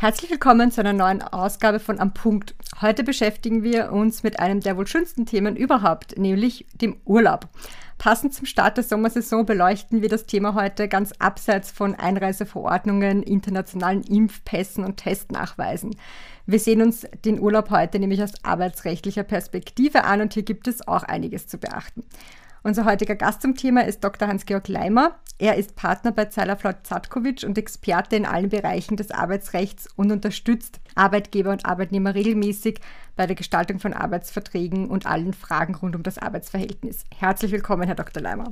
Herzlich willkommen zu einer neuen Ausgabe von Am Punkt. Heute beschäftigen wir uns mit einem der wohl schönsten Themen überhaupt, nämlich dem Urlaub. Passend zum Start der Sommersaison beleuchten wir das Thema heute ganz abseits von Einreiseverordnungen, internationalen Impfpässen und Testnachweisen. Wir sehen uns den Urlaub heute nämlich aus arbeitsrechtlicher Perspektive an und hier gibt es auch einiges zu beachten. Unser heutiger Gast zum Thema ist Dr. Hans-Georg Leimer. Er ist Partner bei Zeilerflaut Zatkovic und Experte in allen Bereichen des Arbeitsrechts und unterstützt Arbeitgeber und Arbeitnehmer regelmäßig bei der Gestaltung von Arbeitsverträgen und allen Fragen rund um das Arbeitsverhältnis. Herzlich willkommen, Herr Dr. Leimer.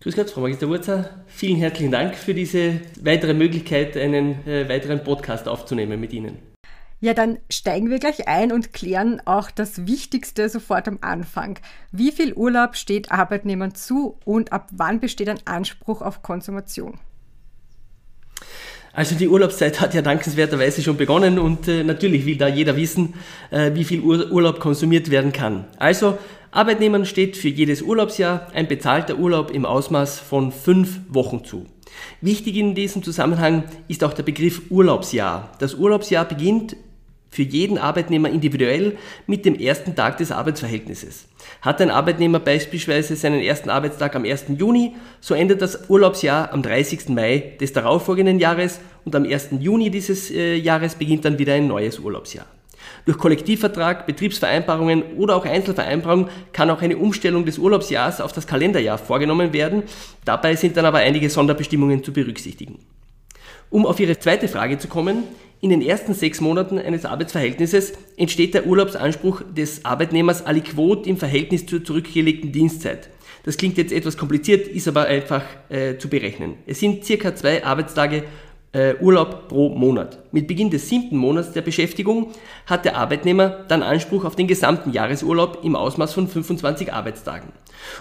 Grüß Gott, Frau Magister Wurzer. Vielen herzlichen Dank für diese weitere Möglichkeit, einen äh, weiteren Podcast aufzunehmen mit Ihnen. Ja, dann steigen wir gleich ein und klären auch das Wichtigste sofort am Anfang. Wie viel Urlaub steht Arbeitnehmern zu und ab wann besteht ein Anspruch auf Konsumation? Also die Urlaubszeit hat ja dankenswerterweise schon begonnen und äh, natürlich will da jeder wissen, äh, wie viel Ur Urlaub konsumiert werden kann. Also Arbeitnehmern steht für jedes Urlaubsjahr ein bezahlter Urlaub im Ausmaß von fünf Wochen zu. Wichtig in diesem Zusammenhang ist auch der Begriff Urlaubsjahr. Das Urlaubsjahr beginnt für jeden Arbeitnehmer individuell mit dem ersten Tag des Arbeitsverhältnisses. Hat ein Arbeitnehmer beispielsweise seinen ersten Arbeitstag am 1. Juni, so endet das Urlaubsjahr am 30. Mai des darauffolgenden Jahres und am 1. Juni dieses äh, Jahres beginnt dann wieder ein neues Urlaubsjahr. Durch Kollektivvertrag, Betriebsvereinbarungen oder auch Einzelvereinbarung kann auch eine Umstellung des Urlaubsjahrs auf das Kalenderjahr vorgenommen werden. Dabei sind dann aber einige Sonderbestimmungen zu berücksichtigen. Um auf Ihre zweite Frage zu kommen, in den ersten sechs Monaten eines Arbeitsverhältnisses entsteht der Urlaubsanspruch des Arbeitnehmers aliquot im Verhältnis zur zurückgelegten Dienstzeit. Das klingt jetzt etwas kompliziert, ist aber einfach äh, zu berechnen. Es sind circa zwei Arbeitstage äh, Urlaub pro Monat. Mit Beginn des siebten Monats der Beschäftigung hat der Arbeitnehmer dann Anspruch auf den gesamten Jahresurlaub im Ausmaß von 25 Arbeitstagen.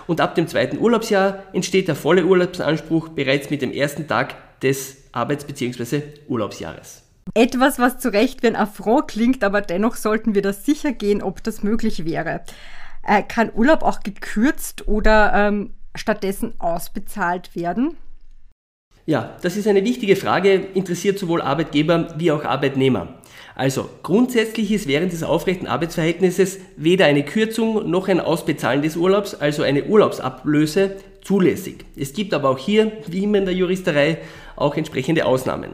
Und ab dem zweiten Urlaubsjahr entsteht der volle Urlaubsanspruch bereits mit dem ersten Tag des Arbeits- bzw. Urlaubsjahres. Etwas, was zu Recht wie ein Affront klingt, aber dennoch sollten wir das sicher gehen, ob das möglich wäre. Äh, kann Urlaub auch gekürzt oder ähm, stattdessen ausbezahlt werden? Ja, das ist eine wichtige Frage, interessiert sowohl Arbeitgeber wie auch Arbeitnehmer. Also grundsätzlich ist während des aufrechten Arbeitsverhältnisses weder eine Kürzung noch ein Ausbezahlen des Urlaubs, also eine Urlaubsablöse, zulässig. Es gibt aber auch hier, wie immer in der Juristerei, auch entsprechende Ausnahmen.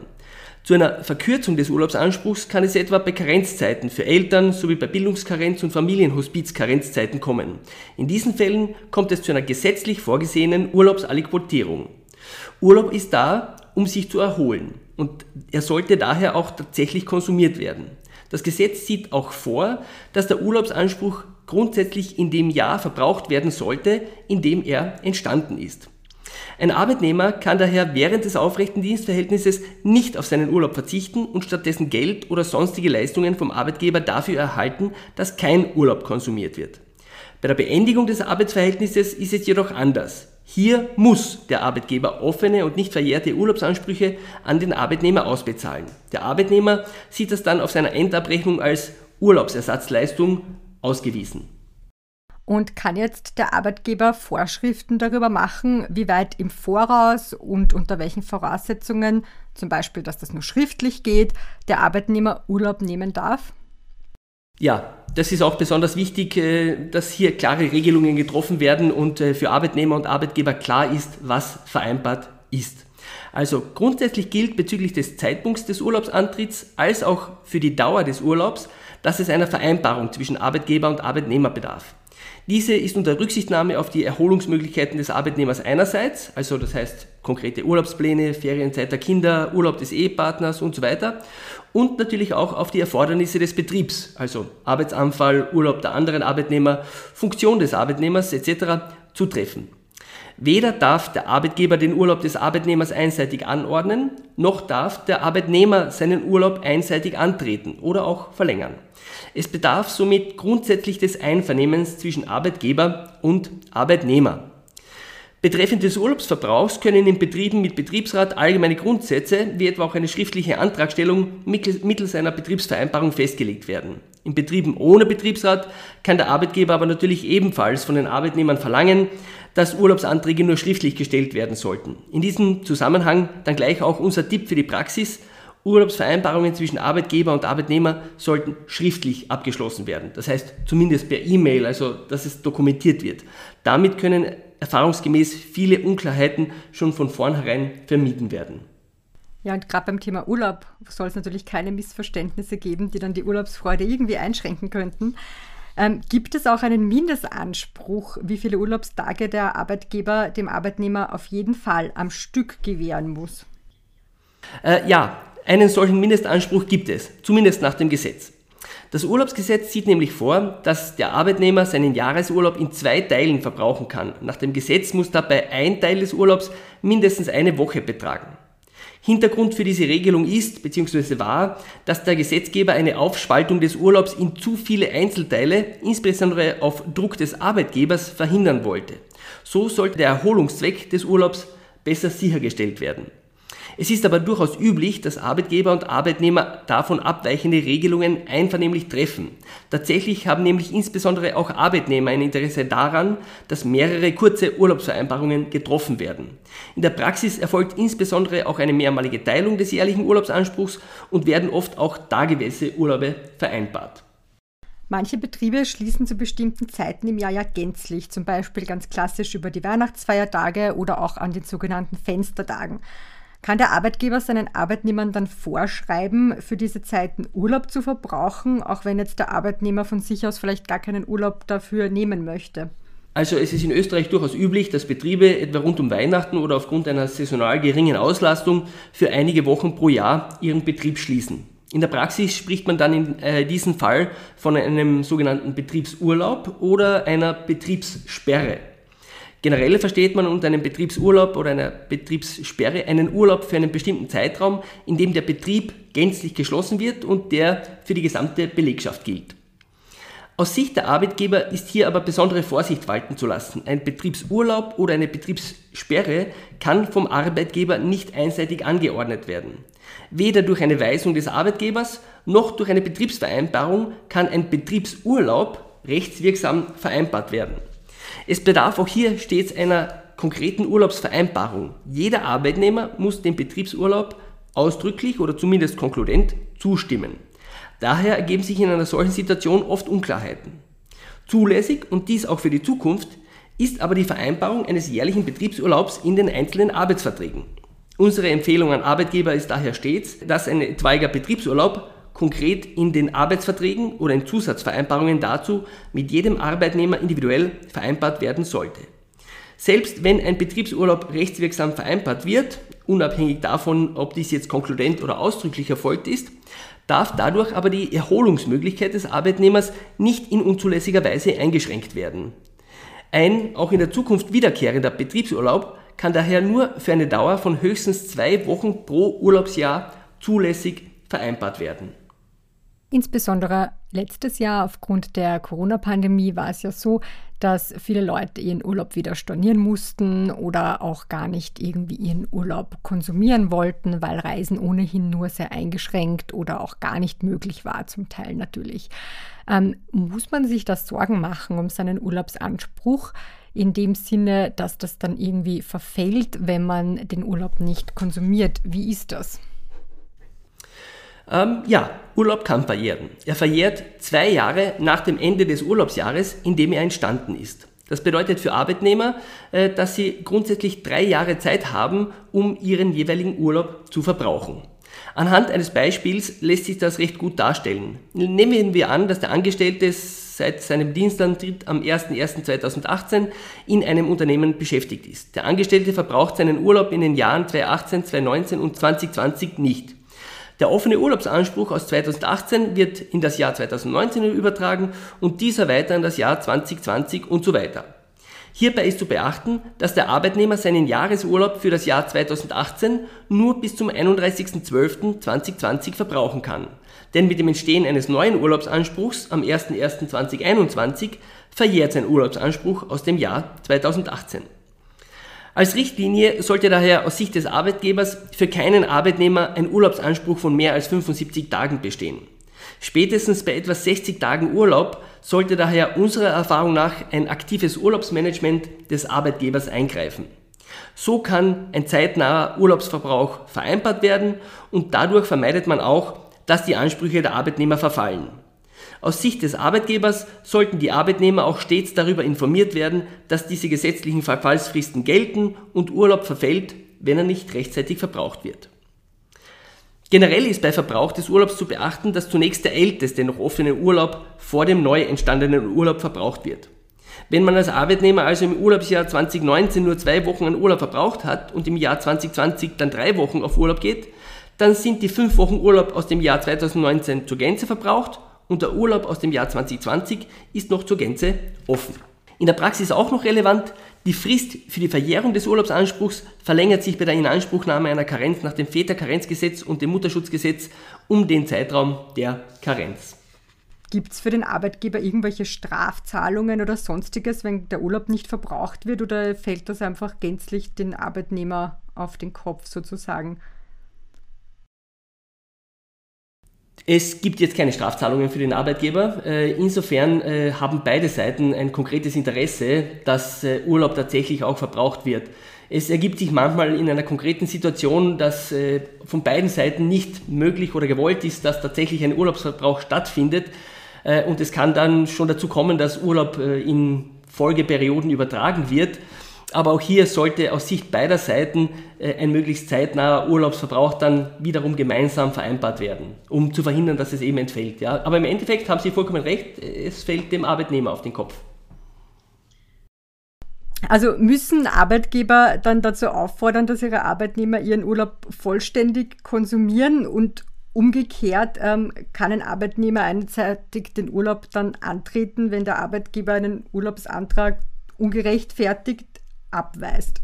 Zu einer Verkürzung des Urlaubsanspruchs kann es etwa bei Karenzzeiten für Eltern sowie bei Bildungskarenz und Familienhospiz-Karenzzeiten kommen. In diesen Fällen kommt es zu einer gesetzlich vorgesehenen Urlaubsaliquotierung. Urlaub ist da, um sich zu erholen und er sollte daher auch tatsächlich konsumiert werden. Das Gesetz sieht auch vor, dass der Urlaubsanspruch grundsätzlich in dem Jahr verbraucht werden sollte, in dem er entstanden ist. Ein Arbeitnehmer kann daher während des aufrechten Dienstverhältnisses nicht auf seinen Urlaub verzichten und stattdessen Geld oder sonstige Leistungen vom Arbeitgeber dafür erhalten, dass kein Urlaub konsumiert wird. Bei der Beendigung des Arbeitsverhältnisses ist es jedoch anders. Hier muss der Arbeitgeber offene und nicht verjährte Urlaubsansprüche an den Arbeitnehmer ausbezahlen. Der Arbeitnehmer sieht das dann auf seiner Endabrechnung als Urlaubsersatzleistung ausgewiesen. Und kann jetzt der Arbeitgeber Vorschriften darüber machen, wie weit im Voraus und unter welchen Voraussetzungen, zum Beispiel, dass das nur schriftlich geht, der Arbeitnehmer Urlaub nehmen darf? Ja, das ist auch besonders wichtig, äh, dass hier klare Regelungen getroffen werden und äh, für Arbeitnehmer und Arbeitgeber klar ist, was vereinbart ist. Also grundsätzlich gilt bezüglich des Zeitpunkts des Urlaubsantritts als auch für die Dauer des Urlaubs, dass es einer Vereinbarung zwischen Arbeitgeber und Arbeitnehmer bedarf. Diese ist unter Rücksichtnahme auf die Erholungsmöglichkeiten des Arbeitnehmers einerseits, also das heißt konkrete Urlaubspläne, Ferienzeit der Kinder, Urlaub des Ehepartners und so weiter, und natürlich auch auf die Erfordernisse des Betriebs, also Arbeitsanfall, Urlaub der anderen Arbeitnehmer, Funktion des Arbeitnehmers etc. zutreffen. Weder darf der Arbeitgeber den Urlaub des Arbeitnehmers einseitig anordnen, noch darf der Arbeitnehmer seinen Urlaub einseitig antreten oder auch verlängern. Es bedarf somit grundsätzlich des Einvernehmens zwischen Arbeitgeber und Arbeitnehmer. Betreffend des Urlaubsverbrauchs können in Betrieben mit Betriebsrat allgemeine Grundsätze, wie etwa auch eine schriftliche Antragstellung mittels einer Betriebsvereinbarung festgelegt werden. In Betrieben ohne Betriebsrat kann der Arbeitgeber aber natürlich ebenfalls von den Arbeitnehmern verlangen, dass Urlaubsanträge nur schriftlich gestellt werden sollten. In diesem Zusammenhang dann gleich auch unser Tipp für die Praxis. Urlaubsvereinbarungen zwischen Arbeitgeber und Arbeitnehmer sollten schriftlich abgeschlossen werden. Das heißt zumindest per E-Mail, also dass es dokumentiert wird. Damit können erfahrungsgemäß viele Unklarheiten schon von vornherein vermieden werden. Ja, und gerade beim Thema Urlaub soll es natürlich keine Missverständnisse geben, die dann die Urlaubsfreude irgendwie einschränken könnten. Ähm, gibt es auch einen Mindestanspruch, wie viele Urlaubstage der Arbeitgeber dem Arbeitnehmer auf jeden Fall am Stück gewähren muss? Äh, ja, einen solchen Mindestanspruch gibt es, zumindest nach dem Gesetz. Das Urlaubsgesetz sieht nämlich vor, dass der Arbeitnehmer seinen Jahresurlaub in zwei Teilen verbrauchen kann. Nach dem Gesetz muss dabei ein Teil des Urlaubs mindestens eine Woche betragen. Hintergrund für diese Regelung ist bzw. war, dass der Gesetzgeber eine Aufspaltung des Urlaubs in zu viele Einzelteile, insbesondere auf Druck des Arbeitgebers, verhindern wollte. So sollte der Erholungszweck des Urlaubs besser sichergestellt werden. Es ist aber durchaus üblich, dass Arbeitgeber und Arbeitnehmer davon abweichende Regelungen einvernehmlich treffen. Tatsächlich haben nämlich insbesondere auch Arbeitnehmer ein Interesse daran, dass mehrere kurze Urlaubsvereinbarungen getroffen werden. In der Praxis erfolgt insbesondere auch eine mehrmalige Teilung des jährlichen Urlaubsanspruchs und werden oft auch tageweise Urlaube vereinbart. Manche Betriebe schließen zu bestimmten Zeiten im Jahr ja gänzlich, zum Beispiel ganz klassisch über die Weihnachtsfeiertage oder auch an den sogenannten Fenstertagen. Kann der Arbeitgeber seinen Arbeitnehmern dann vorschreiben, für diese Zeiten Urlaub zu verbrauchen, auch wenn jetzt der Arbeitnehmer von sich aus vielleicht gar keinen Urlaub dafür nehmen möchte? Also es ist in Österreich durchaus üblich, dass Betriebe etwa rund um Weihnachten oder aufgrund einer saisonal geringen Auslastung für einige Wochen pro Jahr ihren Betrieb schließen. In der Praxis spricht man dann in äh, diesem Fall von einem sogenannten Betriebsurlaub oder einer Betriebssperre. Generell versteht man unter einem Betriebsurlaub oder einer Betriebssperre einen Urlaub für einen bestimmten Zeitraum, in dem der Betrieb gänzlich geschlossen wird und der für die gesamte Belegschaft gilt. Aus Sicht der Arbeitgeber ist hier aber besondere Vorsicht walten zu lassen. Ein Betriebsurlaub oder eine Betriebssperre kann vom Arbeitgeber nicht einseitig angeordnet werden. Weder durch eine Weisung des Arbeitgebers noch durch eine Betriebsvereinbarung kann ein Betriebsurlaub rechtswirksam vereinbart werden. Es bedarf auch hier stets einer konkreten Urlaubsvereinbarung. Jeder Arbeitnehmer muss dem Betriebsurlaub ausdrücklich oder zumindest konkludent zustimmen. Daher ergeben sich in einer solchen Situation oft Unklarheiten. Zulässig und dies auch für die Zukunft ist aber die Vereinbarung eines jährlichen Betriebsurlaubs in den einzelnen Arbeitsverträgen. Unsere Empfehlung an Arbeitgeber ist daher stets, dass ein etwaiger Betriebsurlaub konkret in den Arbeitsverträgen oder in Zusatzvereinbarungen dazu mit jedem Arbeitnehmer individuell vereinbart werden sollte. Selbst wenn ein Betriebsurlaub rechtswirksam vereinbart wird, unabhängig davon, ob dies jetzt konkludent oder ausdrücklich erfolgt ist, darf dadurch aber die Erholungsmöglichkeit des Arbeitnehmers nicht in unzulässiger Weise eingeschränkt werden. Ein auch in der Zukunft wiederkehrender Betriebsurlaub kann daher nur für eine Dauer von höchstens zwei Wochen pro Urlaubsjahr zulässig vereinbart werden. Insbesondere letztes Jahr aufgrund der Corona-Pandemie war es ja so, dass viele Leute ihren Urlaub wieder stornieren mussten oder auch gar nicht irgendwie ihren Urlaub konsumieren wollten, weil Reisen ohnehin nur sehr eingeschränkt oder auch gar nicht möglich war, zum Teil natürlich. Ähm, muss man sich das Sorgen machen um seinen Urlaubsanspruch? In dem Sinne, dass das dann irgendwie verfällt, wenn man den Urlaub nicht konsumiert. Wie ist das? Ähm, ja, Urlaub kann verjähren. Er verjährt zwei Jahre nach dem Ende des Urlaubsjahres, in dem er entstanden ist. Das bedeutet für Arbeitnehmer, äh, dass sie grundsätzlich drei Jahre Zeit haben, um ihren jeweiligen Urlaub zu verbrauchen. Anhand eines Beispiels lässt sich das recht gut darstellen. Nehmen wir an, dass der Angestellte seit seinem Dienstantritt am 01.01.2018 in einem Unternehmen beschäftigt ist. Der Angestellte verbraucht seinen Urlaub in den Jahren 2018, 2019 und 2020 nicht. Der offene Urlaubsanspruch aus 2018 wird in das Jahr 2019 übertragen und dieser weiter in das Jahr 2020 und so weiter. Hierbei ist zu beachten, dass der Arbeitnehmer seinen Jahresurlaub für das Jahr 2018 nur bis zum 31.12.2020 verbrauchen kann. Denn mit dem Entstehen eines neuen Urlaubsanspruchs am 01.01.2021 verjährt sein Urlaubsanspruch aus dem Jahr 2018. Als Richtlinie sollte daher aus Sicht des Arbeitgebers für keinen Arbeitnehmer ein Urlaubsanspruch von mehr als 75 Tagen bestehen. Spätestens bei etwa 60 Tagen Urlaub sollte daher unserer Erfahrung nach ein aktives Urlaubsmanagement des Arbeitgebers eingreifen. So kann ein zeitnaher Urlaubsverbrauch vereinbart werden und dadurch vermeidet man auch, dass die Ansprüche der Arbeitnehmer verfallen. Aus Sicht des Arbeitgebers sollten die Arbeitnehmer auch stets darüber informiert werden, dass diese gesetzlichen Verfallsfristen gelten und Urlaub verfällt, wenn er nicht rechtzeitig verbraucht wird. Generell ist bei Verbrauch des Urlaubs zu beachten, dass zunächst der älteste noch offene Urlaub vor dem neu entstandenen Urlaub verbraucht wird. Wenn man als Arbeitnehmer also im Urlaubsjahr 2019 nur zwei Wochen an Urlaub verbraucht hat und im Jahr 2020 dann drei Wochen auf Urlaub geht, dann sind die fünf Wochen Urlaub aus dem Jahr 2019 zur Gänze verbraucht und der Urlaub aus dem Jahr 2020 ist noch zur Gänze offen. In der Praxis auch noch relevant, die Frist für die Verjährung des Urlaubsanspruchs verlängert sich bei der Inanspruchnahme einer Karenz nach dem Väterkarenzgesetz und dem Mutterschutzgesetz um den Zeitraum der Karenz. Gibt es für den Arbeitgeber irgendwelche Strafzahlungen oder sonstiges, wenn der Urlaub nicht verbraucht wird oder fällt das einfach gänzlich den Arbeitnehmer auf den Kopf sozusagen? Es gibt jetzt keine Strafzahlungen für den Arbeitgeber. Äh, insofern äh, haben beide Seiten ein konkretes Interesse, dass äh, Urlaub tatsächlich auch verbraucht wird. Es ergibt sich manchmal in einer konkreten Situation, dass von beiden Seiten nicht möglich oder gewollt ist, dass tatsächlich ein Urlaubsverbrauch stattfindet. Und es kann dann schon dazu kommen, dass Urlaub in Folgeperioden übertragen wird. Aber auch hier sollte aus Sicht beider Seiten äh, ein möglichst zeitnaher Urlaubsverbrauch dann wiederum gemeinsam vereinbart werden, um zu verhindern, dass es eben entfällt. Ja? Aber im Endeffekt haben Sie vollkommen recht, es fällt dem Arbeitnehmer auf den Kopf. Also müssen Arbeitgeber dann dazu auffordern, dass ihre Arbeitnehmer ihren Urlaub vollständig konsumieren und umgekehrt ähm, kann ein Arbeitnehmer einseitig den Urlaub dann antreten, wenn der Arbeitgeber einen Urlaubsantrag ungerechtfertigt abweist?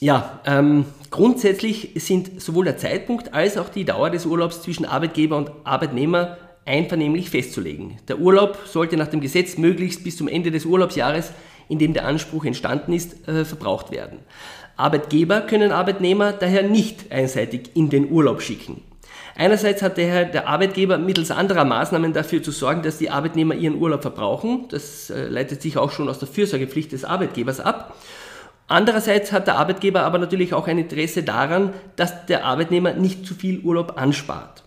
Ja, ähm, grundsätzlich sind sowohl der Zeitpunkt als auch die Dauer des Urlaubs zwischen Arbeitgeber und Arbeitnehmer einvernehmlich festzulegen. Der Urlaub sollte nach dem Gesetz möglichst bis zum Ende des Urlaubsjahres, in dem der Anspruch entstanden ist, äh, verbraucht werden. Arbeitgeber können Arbeitnehmer daher nicht einseitig in den Urlaub schicken. Einerseits hat daher der Arbeitgeber mittels anderer Maßnahmen dafür zu sorgen, dass die Arbeitnehmer ihren Urlaub verbrauchen. Das äh, leitet sich auch schon aus der Fürsorgepflicht des Arbeitgebers ab. Andererseits hat der Arbeitgeber aber natürlich auch ein Interesse daran, dass der Arbeitnehmer nicht zu viel Urlaub anspart.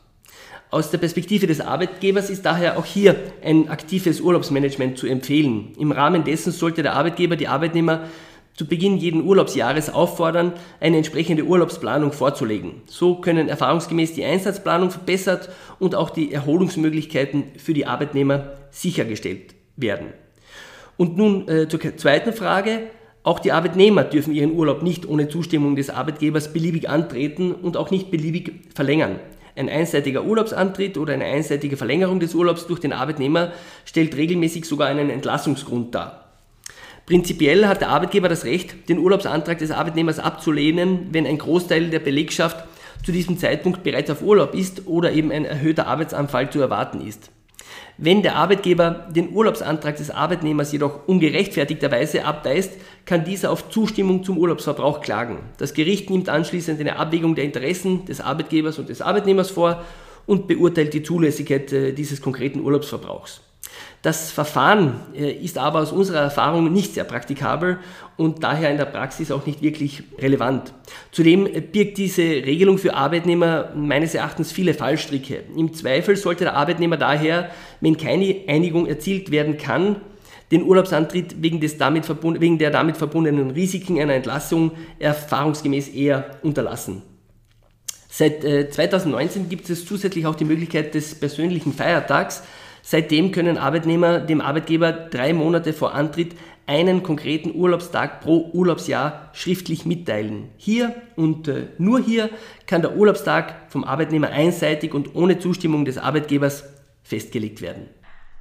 Aus der Perspektive des Arbeitgebers ist daher auch hier ein aktives Urlaubsmanagement zu empfehlen. Im Rahmen dessen sollte der Arbeitgeber die Arbeitnehmer zu Beginn jeden Urlaubsjahres auffordern, eine entsprechende Urlaubsplanung vorzulegen. So können erfahrungsgemäß die Einsatzplanung verbessert und auch die Erholungsmöglichkeiten für die Arbeitnehmer sichergestellt werden. Und nun äh, zur zweiten Frage. Auch die Arbeitnehmer dürfen ihren Urlaub nicht ohne Zustimmung des Arbeitgebers beliebig antreten und auch nicht beliebig verlängern. Ein einseitiger Urlaubsantritt oder eine einseitige Verlängerung des Urlaubs durch den Arbeitnehmer stellt regelmäßig sogar einen Entlassungsgrund dar. Prinzipiell hat der Arbeitgeber das Recht, den Urlaubsantrag des Arbeitnehmers abzulehnen, wenn ein Großteil der Belegschaft zu diesem Zeitpunkt bereits auf Urlaub ist oder eben ein erhöhter Arbeitsanfall zu erwarten ist. Wenn der Arbeitgeber den Urlaubsantrag des Arbeitnehmers jedoch ungerechtfertigterweise abweist, kann dieser auf Zustimmung zum Urlaubsverbrauch klagen. Das Gericht nimmt anschließend eine Abwägung der Interessen des Arbeitgebers und des Arbeitnehmers vor und beurteilt die Zulässigkeit äh, dieses konkreten Urlaubsverbrauchs. Das Verfahren äh, ist aber aus unserer Erfahrung nicht sehr praktikabel und daher in der Praxis auch nicht wirklich relevant. Zudem birgt diese Regelung für Arbeitnehmer meines Erachtens viele Fallstricke. Im Zweifel sollte der Arbeitnehmer daher, wenn keine Einigung erzielt werden kann, den Urlaubsantritt wegen, des damit wegen der damit verbundenen Risiken einer Entlassung erfahrungsgemäß eher unterlassen. Seit 2019 äh, gibt es zusätzlich auch die Möglichkeit des persönlichen Feiertags, Seitdem können Arbeitnehmer dem Arbeitgeber drei Monate vor Antritt einen konkreten Urlaubstag pro Urlaubsjahr schriftlich mitteilen. Hier und äh, nur hier kann der Urlaubstag vom Arbeitnehmer einseitig und ohne Zustimmung des Arbeitgebers festgelegt werden.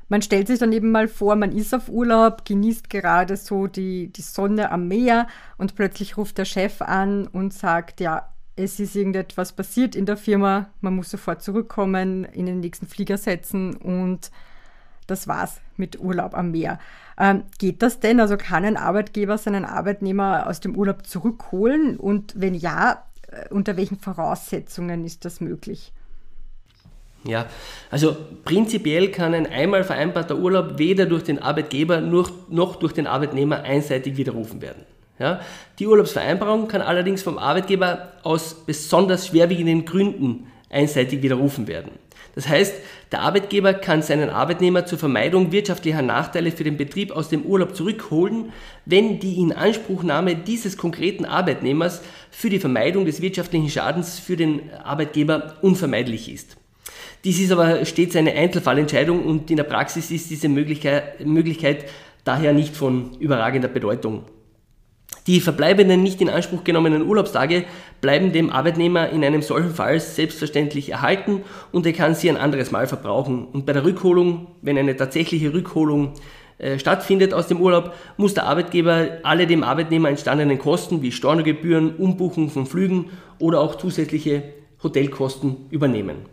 Man stellt sich dann eben mal vor, man ist auf Urlaub, genießt gerade so die, die Sonne am Meer und plötzlich ruft der Chef an und sagt, ja, es ist irgendetwas passiert in der Firma, man muss sofort zurückkommen, in den nächsten Flieger setzen und das war's mit Urlaub am Meer. Ähm, geht das denn? Also kann ein Arbeitgeber seinen Arbeitnehmer aus dem Urlaub zurückholen? Und wenn ja, äh, unter welchen Voraussetzungen ist das möglich? Ja, also prinzipiell kann ein einmal vereinbarter Urlaub weder durch den Arbeitgeber noch durch den Arbeitnehmer einseitig widerrufen werden. Ja, die Urlaubsvereinbarung kann allerdings vom Arbeitgeber aus besonders schwerwiegenden Gründen einseitig widerrufen werden. Das heißt, der Arbeitgeber kann seinen Arbeitnehmer zur Vermeidung wirtschaftlicher Nachteile für den Betrieb aus dem Urlaub zurückholen, wenn die Inanspruchnahme dieses konkreten Arbeitnehmers für die Vermeidung des wirtschaftlichen Schadens für den Arbeitgeber unvermeidlich ist. Dies ist aber stets eine Einzelfallentscheidung und in der Praxis ist diese Möglichkeit, Möglichkeit daher nicht von überragender Bedeutung. Die verbleibenden nicht in Anspruch genommenen Urlaubstage bleiben dem Arbeitnehmer in einem solchen Fall selbstverständlich erhalten und er kann sie ein anderes Mal verbrauchen. Und bei der Rückholung, wenn eine tatsächliche Rückholung äh, stattfindet aus dem Urlaub, muss der Arbeitgeber alle dem Arbeitnehmer entstandenen Kosten wie Stornogebühren, Umbuchung von Flügen oder auch zusätzliche Hotelkosten übernehmen.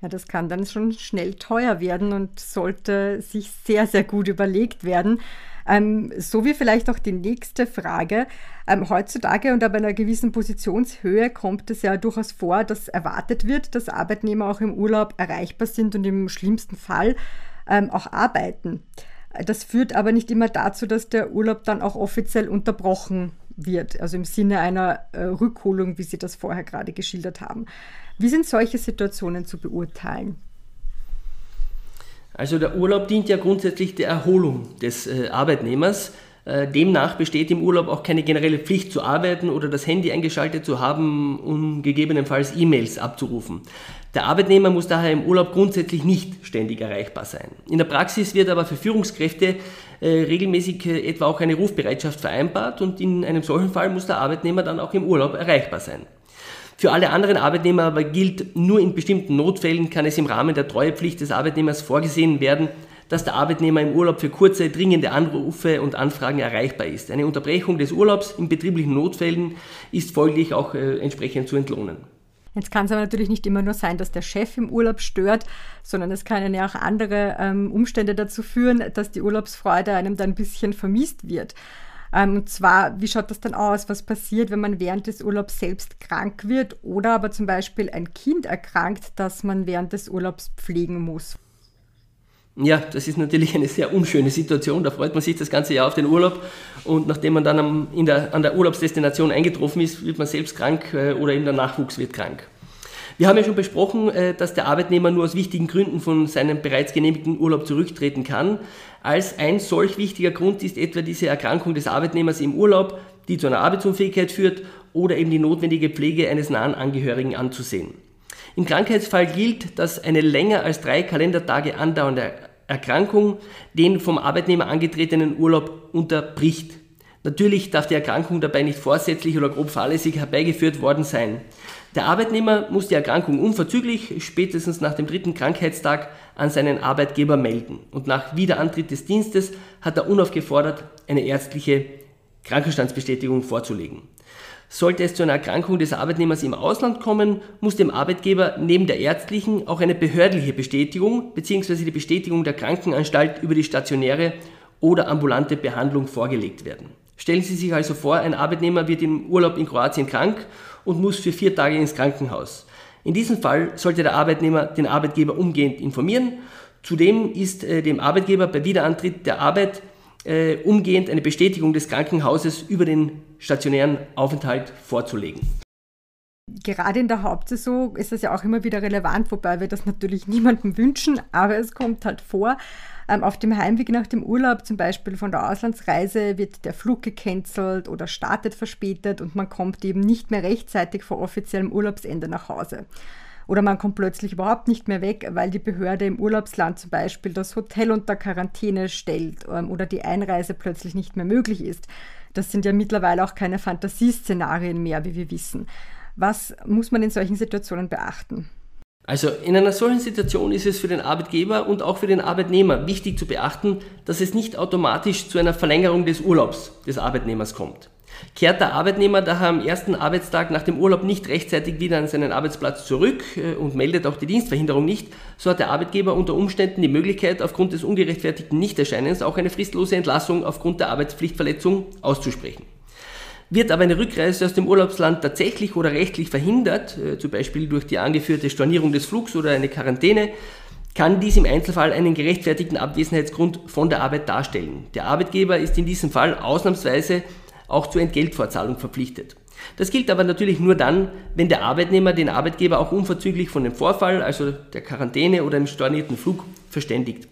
Ja, das kann dann schon schnell teuer werden und sollte sich sehr, sehr gut überlegt werden. Ähm, so wie vielleicht auch die nächste Frage. Ähm, heutzutage und ab einer gewissen Positionshöhe kommt es ja durchaus vor, dass erwartet wird, dass Arbeitnehmer auch im Urlaub erreichbar sind und im schlimmsten Fall ähm, auch arbeiten. Das führt aber nicht immer dazu, dass der Urlaub dann auch offiziell unterbrochen wird, also im Sinne einer äh, Rückholung, wie Sie das vorher gerade geschildert haben. Wie sind solche Situationen zu beurteilen? Also der Urlaub dient ja grundsätzlich der Erholung des äh, Arbeitnehmers. Äh, demnach besteht im Urlaub auch keine generelle Pflicht zu arbeiten oder das Handy eingeschaltet zu haben, um gegebenenfalls E-Mails abzurufen. Der Arbeitnehmer muss daher im Urlaub grundsätzlich nicht ständig erreichbar sein. In der Praxis wird aber für Führungskräfte äh, regelmäßig äh, etwa auch eine Rufbereitschaft vereinbart und in einem solchen Fall muss der Arbeitnehmer dann auch im Urlaub erreichbar sein. Für alle anderen Arbeitnehmer aber gilt, nur in bestimmten Notfällen kann es im Rahmen der Treuepflicht des Arbeitnehmers vorgesehen werden, dass der Arbeitnehmer im Urlaub für kurze, dringende Anrufe und Anfragen erreichbar ist. Eine Unterbrechung des Urlaubs in betrieblichen Notfällen ist folglich auch äh, entsprechend zu entlohnen. Jetzt kann es aber natürlich nicht immer nur sein, dass der Chef im Urlaub stört, sondern es können ja auch andere ähm, Umstände dazu führen, dass die Urlaubsfreude einem dann ein bisschen vermisst wird. Ähm, und zwar, wie schaut das dann aus? Was passiert, wenn man während des Urlaubs selbst krank wird oder aber zum Beispiel ein Kind erkrankt, das man während des Urlaubs pflegen muss? Ja, das ist natürlich eine sehr unschöne Situation. Da freut man sich das ganze Jahr auf den Urlaub und nachdem man dann am, der, an der Urlaubsdestination eingetroffen ist, wird man selbst krank äh, oder eben der Nachwuchs wird krank. Wir haben ja schon besprochen, äh, dass der Arbeitnehmer nur aus wichtigen Gründen von seinem bereits genehmigten Urlaub zurücktreten kann. Als ein solch wichtiger Grund ist etwa diese Erkrankung des Arbeitnehmers im Urlaub, die zu einer Arbeitsunfähigkeit führt oder eben die notwendige Pflege eines nahen Angehörigen anzusehen. Im Krankheitsfall gilt, dass eine länger als drei Kalendertage andauernde Erkrankung den vom Arbeitnehmer angetretenen Urlaub unterbricht. Natürlich darf die Erkrankung dabei nicht vorsätzlich oder grob fahrlässig herbeigeführt worden sein. Der Arbeitnehmer muss die Erkrankung unverzüglich, spätestens nach dem dritten Krankheitstag, an seinen Arbeitgeber melden. Und nach Wiederantritt des Dienstes hat er unaufgefordert eine ärztliche Krankenstandsbestätigung vorzulegen. Sollte es zu einer Erkrankung des Arbeitnehmers im Ausland kommen, muss dem Arbeitgeber neben der ärztlichen auch eine behördliche Bestätigung bzw. die Bestätigung der Krankenanstalt über die stationäre oder ambulante Behandlung vorgelegt werden. Stellen Sie sich also vor, ein Arbeitnehmer wird im Urlaub in Kroatien krank und muss für vier Tage ins Krankenhaus. In diesem Fall sollte der Arbeitnehmer den Arbeitgeber umgehend informieren. Zudem ist äh, dem Arbeitgeber bei Wiederantritt der Arbeit äh, umgehend eine Bestätigung des Krankenhauses über den stationären Aufenthalt vorzulegen. Gerade in der Hauptsaison ist das ja auch immer wieder relevant, wobei wir das natürlich niemandem wünschen, aber es kommt halt vor. Ähm, auf dem Heimweg nach dem Urlaub, zum Beispiel von der Auslandsreise, wird der Flug gecancelt oder startet verspätet und man kommt eben nicht mehr rechtzeitig vor offiziellem Urlaubsende nach Hause. Oder man kommt plötzlich überhaupt nicht mehr weg, weil die Behörde im Urlaubsland zum Beispiel das Hotel unter Quarantäne stellt ähm, oder die Einreise plötzlich nicht mehr möglich ist. Das sind ja mittlerweile auch keine Fantasieszenarien mehr, wie wir wissen. Was muss man in solchen Situationen beachten? Also in einer solchen Situation ist es für den Arbeitgeber und auch für den Arbeitnehmer wichtig zu beachten, dass es nicht automatisch zu einer Verlängerung des Urlaubs des Arbeitnehmers kommt. Kehrt der Arbeitnehmer daher am ersten Arbeitstag nach dem Urlaub nicht rechtzeitig wieder an seinen Arbeitsplatz zurück äh, und meldet auch die Dienstverhinderung nicht, so hat der Arbeitgeber unter Umständen die Möglichkeit, aufgrund des ungerechtfertigten Nichterscheinens auch eine fristlose Entlassung aufgrund der Arbeitspflichtverletzung auszusprechen. Wird aber eine Rückreise aus dem Urlaubsland tatsächlich oder rechtlich verhindert, äh, zum Beispiel durch die angeführte Stornierung des Flugs oder eine Quarantäne, kann dies im Einzelfall einen gerechtfertigten Abwesenheitsgrund von der Arbeit darstellen. Der Arbeitgeber ist in diesem Fall ausnahmsweise auch zur Entgeltvorzahlung verpflichtet. Das gilt aber natürlich nur dann, wenn der Arbeitnehmer den Arbeitgeber auch unverzüglich von dem Vorfall, also der Quarantäne oder dem stornierten Flug, verständigt.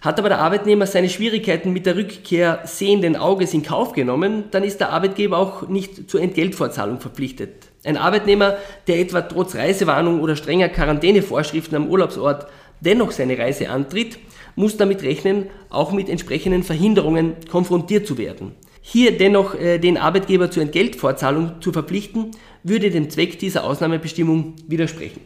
Hat aber der Arbeitnehmer seine Schwierigkeiten mit der Rückkehr sehenden Auges in Kauf genommen, dann ist der Arbeitgeber auch nicht zur Entgeltvorzahlung verpflichtet. Ein Arbeitnehmer, der etwa trotz Reisewarnung oder strenger Quarantänevorschriften am Urlaubsort dennoch seine Reise antritt, muss damit rechnen, auch mit entsprechenden Verhinderungen konfrontiert zu werden. Hier dennoch äh, den Arbeitgeber zur Entgeltvorzahlung zu verpflichten, würde dem Zweck dieser Ausnahmebestimmung widersprechen.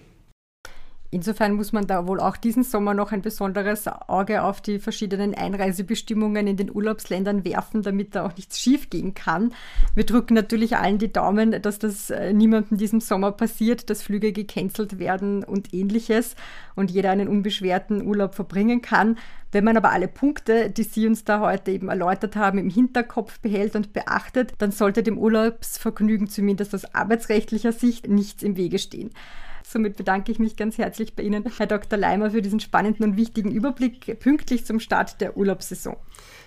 Insofern muss man da wohl auch diesen Sommer noch ein besonderes Auge auf die verschiedenen Einreisebestimmungen in den Urlaubsländern werfen, damit da auch nichts schiefgehen kann. Wir drücken natürlich allen die Daumen, dass das äh, niemandem diesem Sommer passiert, dass Flüge gecancelt werden und ähnliches und jeder einen unbeschwerten Urlaub verbringen kann. Wenn man aber alle Punkte, die Sie uns da heute eben erläutert haben, im Hinterkopf behält und beachtet, dann sollte dem Urlaubsvergnügen zumindest aus arbeitsrechtlicher Sicht nichts im Wege stehen. Somit bedanke ich mich ganz herzlich bei Ihnen, Herr Dr. Leimer, für diesen spannenden und wichtigen Überblick pünktlich zum Start der Urlaubssaison.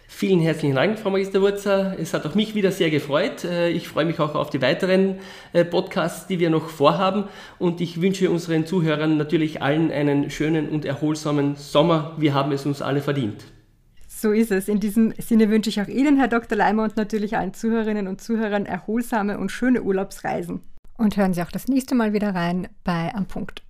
Vielen herzlichen Dank, Frau Magister Wurzer. Es hat auch mich wieder sehr gefreut. Äh, ich freue mich auch auf die weiteren äh, Podcasts, die wir noch vorhaben. Und ich wünsche unseren Zuhörern natürlich allen einen schönen und erholsamen Sommer. Wir haben es uns alle verdient. So ist es. In diesem Sinne wünsche ich auch Ihnen, Herr Dr. Leimer, und natürlich allen Zuhörerinnen und Zuhörern erholsame und schöne Urlaubsreisen. Und hören Sie auch das nächste Mal wieder rein bei Am Punkt.